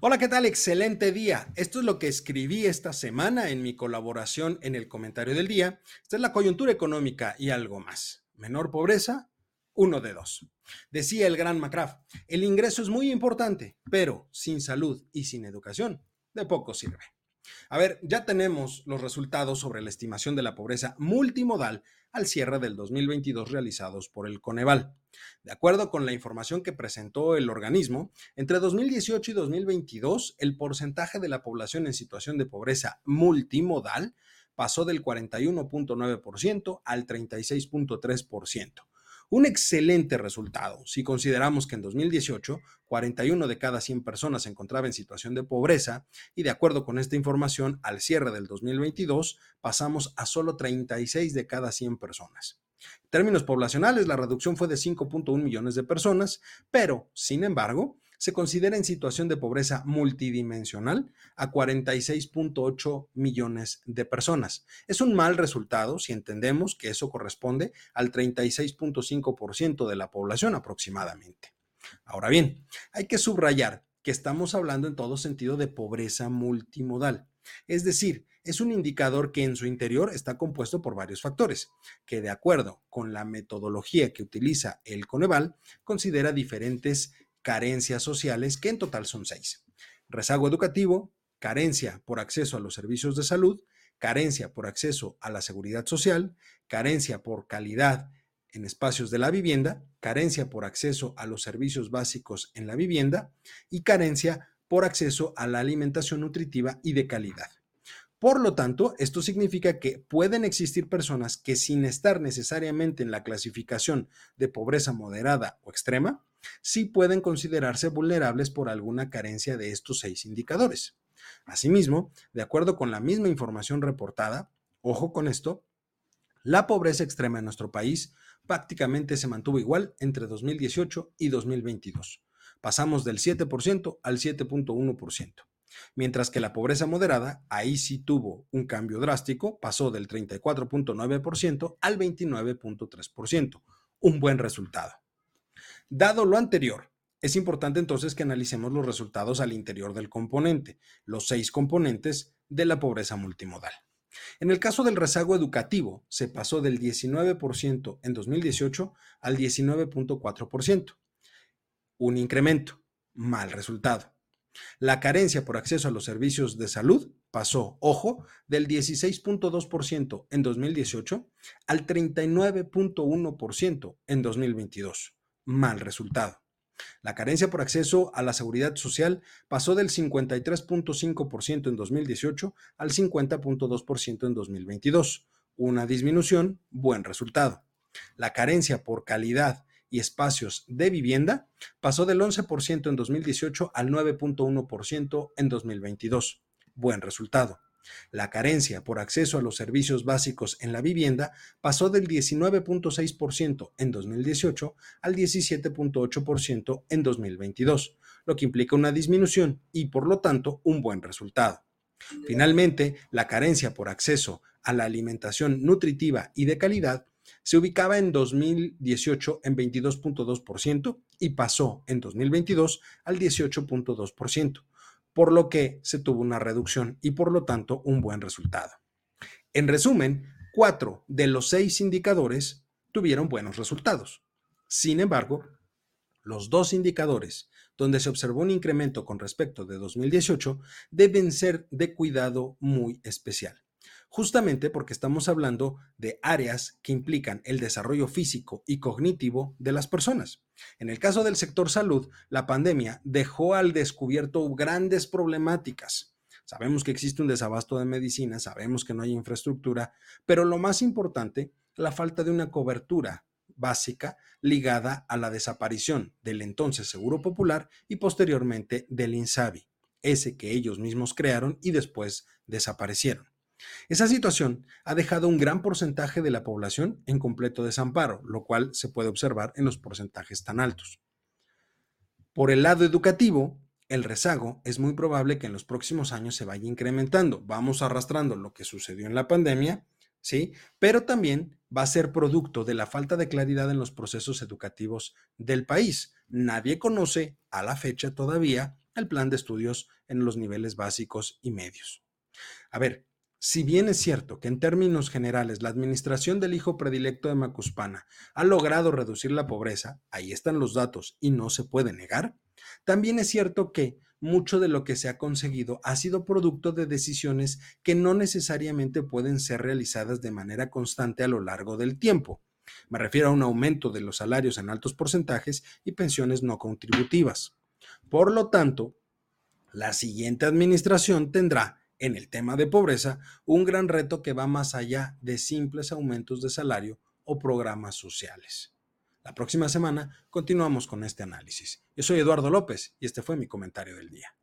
Hola, ¿qué tal? Excelente día. Esto es lo que escribí esta semana en mi colaboración en el comentario del día. Esta es la coyuntura económica y algo más. Menor pobreza, uno de dos. Decía el gran McCraft, el ingreso es muy importante, pero sin salud y sin educación, de poco sirve. A ver, ya tenemos los resultados sobre la estimación de la pobreza multimodal al cierre del 2022 realizados por el Coneval. De acuerdo con la información que presentó el organismo, entre 2018 y 2022 el porcentaje de la población en situación de pobreza multimodal pasó del 41.9% al 36.3%. Un excelente resultado si consideramos que en 2018 41 de cada 100 personas se encontraba en situación de pobreza y de acuerdo con esta información al cierre del 2022 pasamos a solo 36 de cada 100 personas. En términos poblacionales, la reducción fue de 5.1 millones de personas, pero, sin embargo, se considera en situación de pobreza multidimensional a 46.8 millones de personas. Es un mal resultado si entendemos que eso corresponde al 36.5% de la población aproximadamente. Ahora bien, hay que subrayar que estamos hablando en todo sentido de pobreza multimodal. Es decir, es un indicador que en su interior está compuesto por varios factores, que de acuerdo con la metodología que utiliza el Coneval, considera diferentes carencias sociales, que en total son seis. Rezago educativo, carencia por acceso a los servicios de salud, carencia por acceso a la seguridad social, carencia por calidad en espacios de la vivienda, carencia por acceso a los servicios básicos en la vivienda y carencia por acceso a la alimentación nutritiva y de calidad. Por lo tanto, esto significa que pueden existir personas que sin estar necesariamente en la clasificación de pobreza moderada o extrema, sí pueden considerarse vulnerables por alguna carencia de estos seis indicadores. Asimismo, de acuerdo con la misma información reportada, ojo con esto, la pobreza extrema en nuestro país prácticamente se mantuvo igual entre 2018 y 2022. Pasamos del 7% al 7.1%. Mientras que la pobreza moderada, ahí sí tuvo un cambio drástico, pasó del 34.9% al 29.3%. Un buen resultado. Dado lo anterior, es importante entonces que analicemos los resultados al interior del componente, los seis componentes de la pobreza multimodal. En el caso del rezago educativo, se pasó del 19% en 2018 al 19.4%. Un incremento, mal resultado. La carencia por acceso a los servicios de salud pasó, ojo, del 16.2% en 2018 al 39.1% en 2022 mal resultado. La carencia por acceso a la seguridad social pasó del 53.5% en 2018 al 50.2% en 2022. Una disminución, buen resultado. La carencia por calidad y espacios de vivienda pasó del 11% en 2018 al 9.1% en 2022. Buen resultado. La carencia por acceso a los servicios básicos en la vivienda pasó del 19.6% en 2018 al 17.8% en 2022, lo que implica una disminución y por lo tanto un buen resultado. Finalmente, la carencia por acceso a la alimentación nutritiva y de calidad se ubicaba en 2018 en 22.2% y pasó en 2022 al 18.2% por lo que se tuvo una reducción y por lo tanto un buen resultado. En resumen, cuatro de los seis indicadores tuvieron buenos resultados. Sin embargo, los dos indicadores donde se observó un incremento con respecto de 2018 deben ser de cuidado muy especial justamente porque estamos hablando de áreas que implican el desarrollo físico y cognitivo de las personas. En el caso del sector salud, la pandemia dejó al descubierto grandes problemáticas. Sabemos que existe un desabasto de medicina, sabemos que no hay infraestructura, pero lo más importante, la falta de una cobertura básica ligada a la desaparición del entonces Seguro Popular y posteriormente del INSABI, ese que ellos mismos crearon y después desaparecieron. Esa situación ha dejado un gran porcentaje de la población en completo desamparo, lo cual se puede observar en los porcentajes tan altos. Por el lado educativo, el rezago es muy probable que en los próximos años se vaya incrementando. Vamos arrastrando lo que sucedió en la pandemia, ¿sí? Pero también va a ser producto de la falta de claridad en los procesos educativos del país. Nadie conoce a la fecha todavía el plan de estudios en los niveles básicos y medios. A ver, si bien es cierto que en términos generales la administración del hijo predilecto de Macuspana ha logrado reducir la pobreza, ahí están los datos y no se puede negar, también es cierto que mucho de lo que se ha conseguido ha sido producto de decisiones que no necesariamente pueden ser realizadas de manera constante a lo largo del tiempo. Me refiero a un aumento de los salarios en altos porcentajes y pensiones no contributivas. Por lo tanto, la siguiente administración tendrá en el tema de pobreza un gran reto que va más allá de simples aumentos de salario o programas sociales. La próxima semana continuamos con este análisis. Yo soy Eduardo López y este fue mi comentario del día.